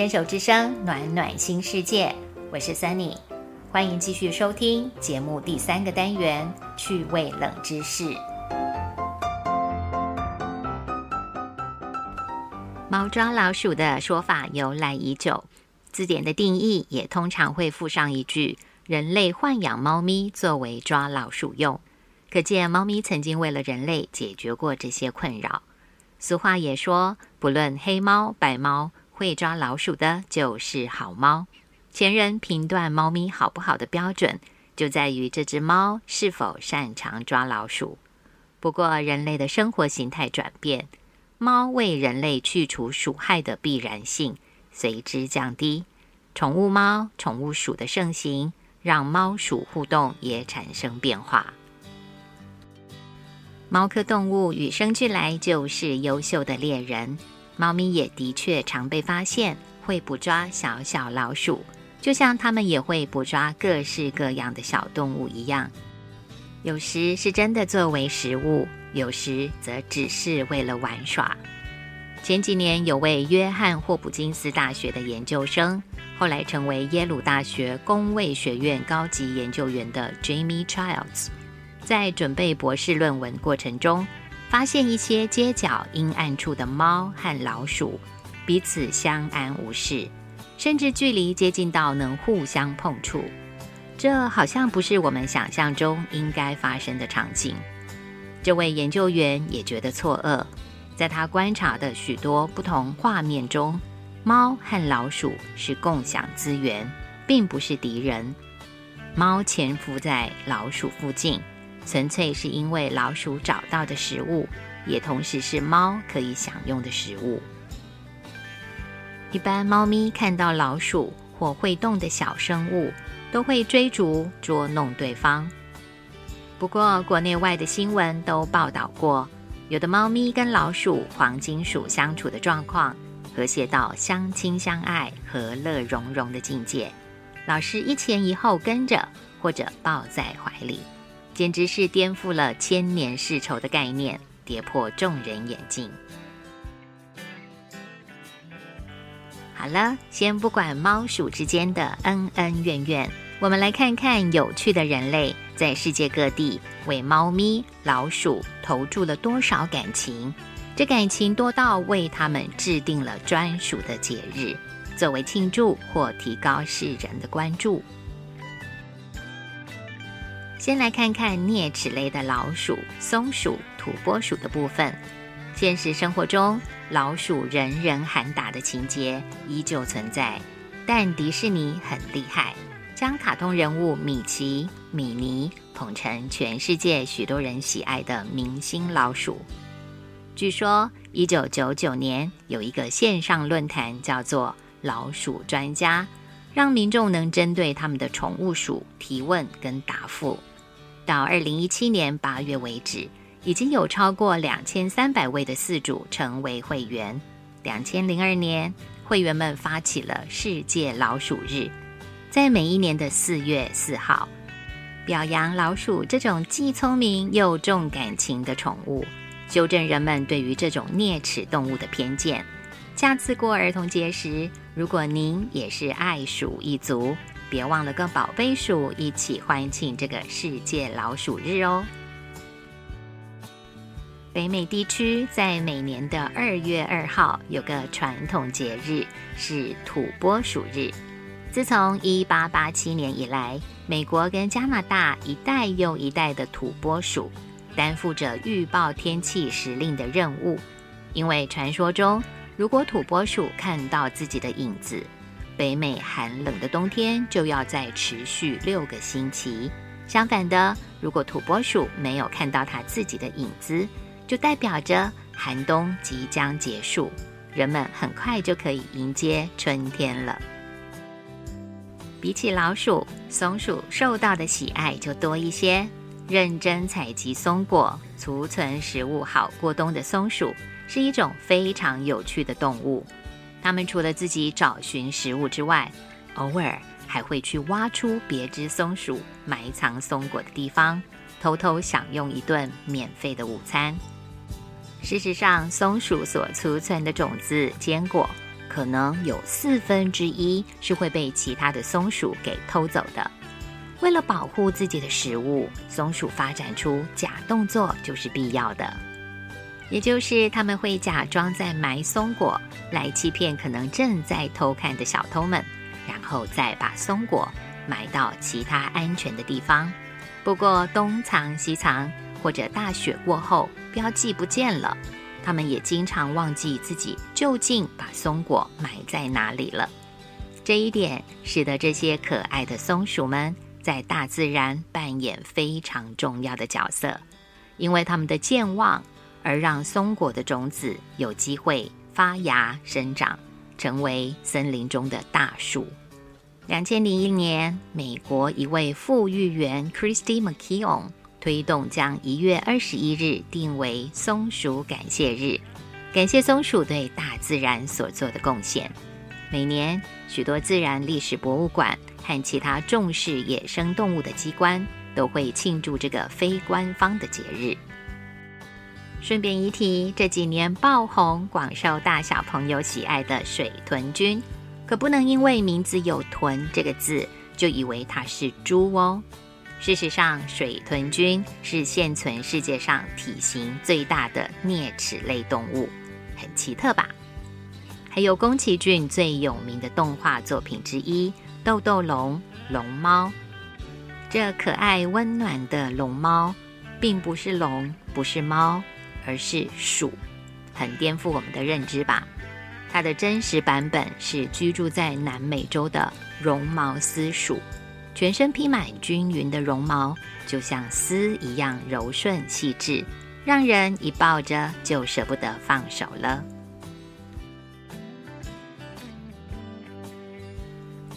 牵手之声，暖暖新世界。我是 Sunny，欢迎继续收听节目第三个单元趣味冷知识。猫抓老鼠的说法由来已久，字典的定义也通常会附上一句“人类豢养猫咪作为抓老鼠用”，可见猫咪曾经为了人类解决过这些困扰。俗话也说，不论黑猫白猫，会抓老鼠的就是好猫。前人评断猫咪好不好的标准，就在于这只猫是否擅长抓老鼠。不过，人类的生活形态转变。猫为人类去除鼠害的必然性随之降低，宠物猫、宠物鼠的盛行，让猫鼠互动也产生变化。猫科动物与生俱来就是优秀的猎人，猫咪也的确常被发现会捕抓小小老鼠，就像它们也会捕抓各式各样的小动物一样。有时是真的作为食物。有时则只是为了玩耍。前几年有位约翰霍普金斯大学的研究生，后来成为耶鲁大学工卫学院高级研究员的 Jamie Childs，在准备博士论文过程中，发现一些街角阴暗处的猫和老鼠彼此相安无事，甚至距离接近到能互相碰触。这好像不是我们想象中应该发生的场景。这位研究员也觉得错愕，在他观察的许多不同画面中，猫和老鼠是共享资源，并不是敌人。猫潜伏在老鼠附近，纯粹是因为老鼠找到的食物，也同时是猫可以享用的食物。一般猫咪看到老鼠或会动的小生物，都会追逐捉弄对方。不过，国内外的新闻都报道过，有的猫咪跟老鼠、黄金鼠相处的状况，和谐到相亲相爱、和乐融融的境界，老是一前一后跟着，或者抱在怀里，简直是颠覆了千年世仇的概念，跌破众人眼镜。好了，先不管猫鼠之间的恩恩怨怨，我们来看看有趣的人类。在世界各地为猫咪、老鼠投注了多少感情？这感情多到为他们制定了专属的节日，作为庆祝或提高世人的关注。先来看看啮齿类的老鼠、松鼠、土拨鼠的部分。现实生活中，老鼠人人喊打的情节依旧存在，但迪士尼很厉害。将卡通人物米奇、米妮捧成全世界许多人喜爱的明星老鼠。据说，一九九九年有一个线上论坛叫做“老鼠专家”，让民众能针对他们的宠物鼠提问跟答复。到二零一七年八月为止，已经有超过两千三百位的饲主成为会员。两千零二年，会员们发起了世界老鼠日。在每一年的四月四号，表扬老鼠这种既聪明又重感情的宠物，纠正人们对于这种啮齿动物的偏见。下次过儿童节时，如果您也是爱鼠一族，别忘了跟宝贝鼠一起欢庆这个世界老鼠日哦。北美地区在每年的二月二号有个传统节日，是土拨鼠日。自从1887年以来，美国跟加拿大一代又一代的土拨鼠担负着预报天气时令的任务。因为传说中，如果土拨鼠看到自己的影子，北美寒冷的冬天就要再持续六个星期。相反的，如果土拨鼠没有看到它自己的影子，就代表着寒冬即将结束，人们很快就可以迎接春天了。比起老鼠，松鼠受到的喜爱就多一些。认真采集松果、储存食物好过冬的松鼠是一种非常有趣的动物。它们除了自己找寻食物之外，偶尔还会去挖出别只松鼠埋藏松果的地方，偷偷享用一顿免费的午餐。事实上，松鼠所储存的种子、坚果。可能有四分之一是会被其他的松鼠给偷走的。为了保护自己的食物，松鼠发展出假动作就是必要的，也就是他们会假装在埋松果，来欺骗可能正在偷看的小偷们，然后再把松果埋到其他安全的地方。不过东藏西藏，或者大雪过后标记不见了，他们也经常忘记自己究竟把松果埋在哪里了。这一点使得这些可爱的松鼠们。在大自然扮演非常重要的角色，因为他们的健忘，而让松果的种子有机会发芽生长，成为森林中的大树。两千零一年，美国一位富裕员 Christy McKeon 推动将一月二十一日定为松鼠感谢日，感谢松鼠对大自然所做的贡献。每年，许多自然历史博物馆。和其他重视野生动物的机关都会庆祝这个非官方的节日。顺便一提，这几年爆红、广受大小朋友喜爱的水豚君，可不能因为名字有“豚”这个字，就以为它是猪哦。事实上，水豚君是现存世界上体型最大的啮齿类动物，很奇特吧？还有宫崎骏最有名的动画作品之一。豆豆龙龙猫，这可爱温暖的龙猫，并不是龙，不是猫，而是鼠，很颠覆我们的认知吧？它的真实版本是居住在南美洲的绒毛丝鼠，全身披满均匀的绒毛，就像丝一样柔顺细致，让人一抱着就舍不得放手了。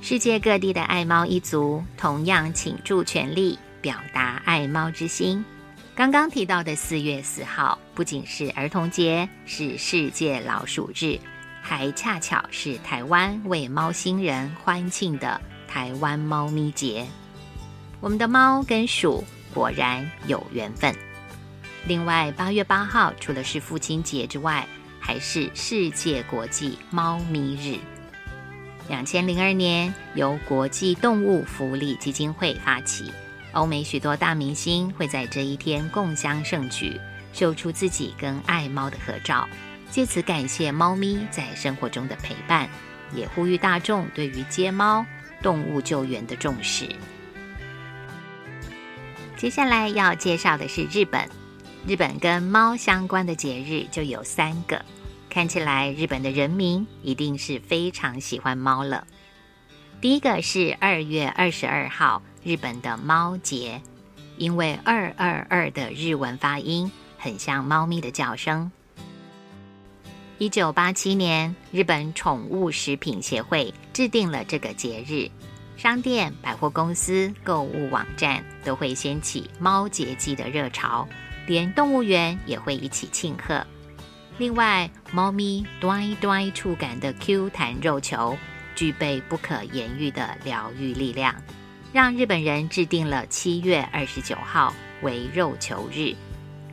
世界各地的爱猫一族同样倾注全力表达爱猫之心。刚刚提到的四月四号，不仅是儿童节，是世界老鼠日，还恰巧是台湾为猫星人欢庆的台湾猫咪节。我们的猫跟鼠果然有缘分。另外，八月八号除了是父亲节之外，还是世界国际猫咪日。两千零二年，由国际动物福利基金会发起，欧美许多大明星会在这一天共襄盛举，秀出自己跟爱猫的合照，借此感谢猫咪在生活中的陪伴，也呼吁大众对于接猫、动物救援的重视。接下来要介绍的是日本，日本跟猫相关的节日就有三个。看起来日本的人民一定是非常喜欢猫了。第一个是二月二十二号，日本的猫节，因为二二二的日文发音很像猫咪的叫声。一九八七年，日本宠物食品协会制定了这个节日，商店、百货公司、购物网站都会掀起猫节季的热潮，连动物园也会一起庆贺。另外，猫咪端端触感的 Q 弹肉球具备不可言喻的疗愈力量，让日本人制定了七月二十九号为肉球日。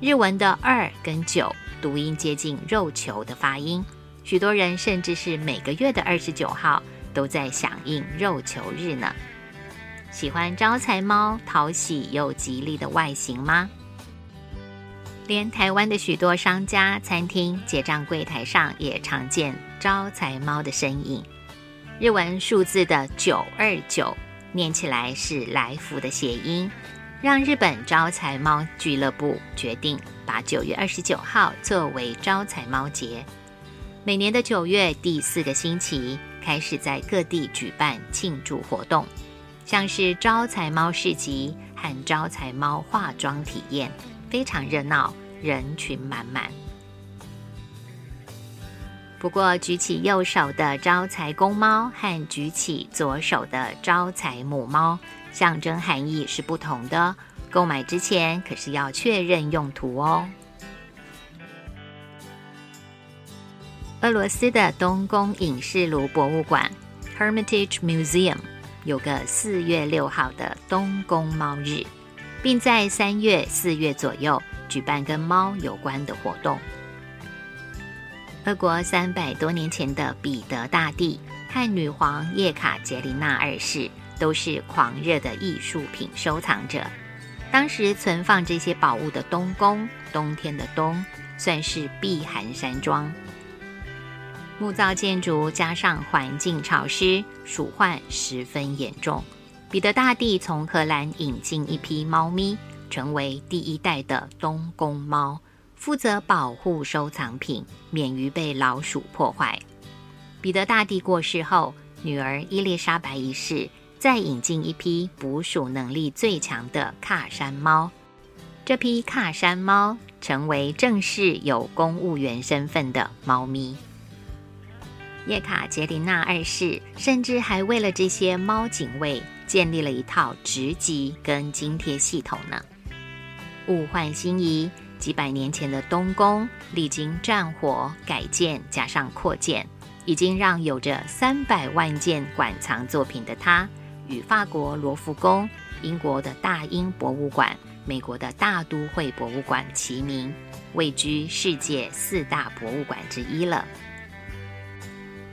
日文的二跟九读音接近肉球的发音，许多人甚至是每个月的二十九号都在响应肉球日呢。喜欢招财猫讨喜又吉利的外形吗？连台湾的许多商家、餐厅结账柜台上也常见招财猫的身影。日文数字的九二九念起来是来福的谐音，让日本招财猫俱乐部决定把九月二十九号作为招财猫节。每年的九月第四个星期开始在各地举办庆祝活动，像是招财猫市集和招财猫化妆体验。非常热闹，人群满满。不过，举起右手的招财公猫和举起左手的招财母猫，象征含义是不同的。购买之前可是要确认用途哦。俄罗斯的东宫影视炉博物馆 （Hermitage Museum） 有个四月六号的东宫猫日。并在三月、四月左右举办跟猫有关的活动。俄国三百多年前的彼得大帝和女皇叶卡捷琳娜二世都是狂热的艺术品收藏者。当时存放这些宝物的东宫，冬天的冬，算是避寒山庄。木造建筑加上环境潮湿，鼠患十分严重。彼得大帝从荷兰引进一批猫咪，成为第一代的东宫猫。负责保护收藏品，免于被老鼠破坏。彼得大帝过世后，女儿伊丽莎白一世再引进一批捕鼠能力最强的喀山猫。这批喀山猫成为正式有公务员身份的猫咪。叶卡捷琳娜二世甚至还为了这些猫警卫建立了一套职级跟津贴系统呢。物换星移。几百年前的东宫，历经战火改建加上扩建，已经让有着三百万件馆藏作品的它，与法国罗浮宫、英国的大英博物馆、美国的大都会博物馆齐名，位居世界四大博物馆之一了。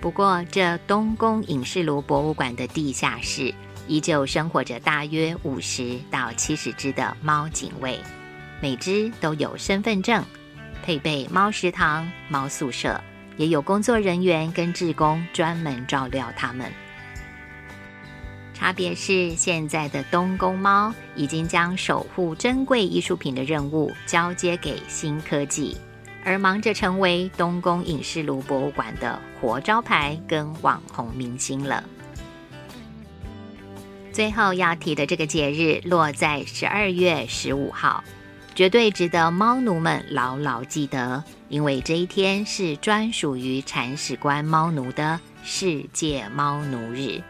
不过，这东宫影视炉博物馆的地下室，依旧生活着大约五十到七十只的猫警卫。每只都有身份证，配备猫食堂、猫宿舍，也有工作人员跟志工专门照料它们。差别是，现在的东宫猫已经将守护珍贵艺术品的任务交接给新科技，而忙着成为东宫影视炉博物馆的活招牌跟网红明星了。最后要提的这个节日落在十二月十五号。绝对值得猫奴们牢牢记得，因为这一天是专属于铲屎官猫奴的世界猫奴日。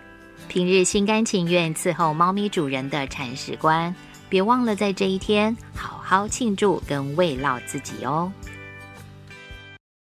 平日心甘情愿伺候猫咪主人的铲屎官，别忘了在这一天好好庆祝跟慰劳自己哦。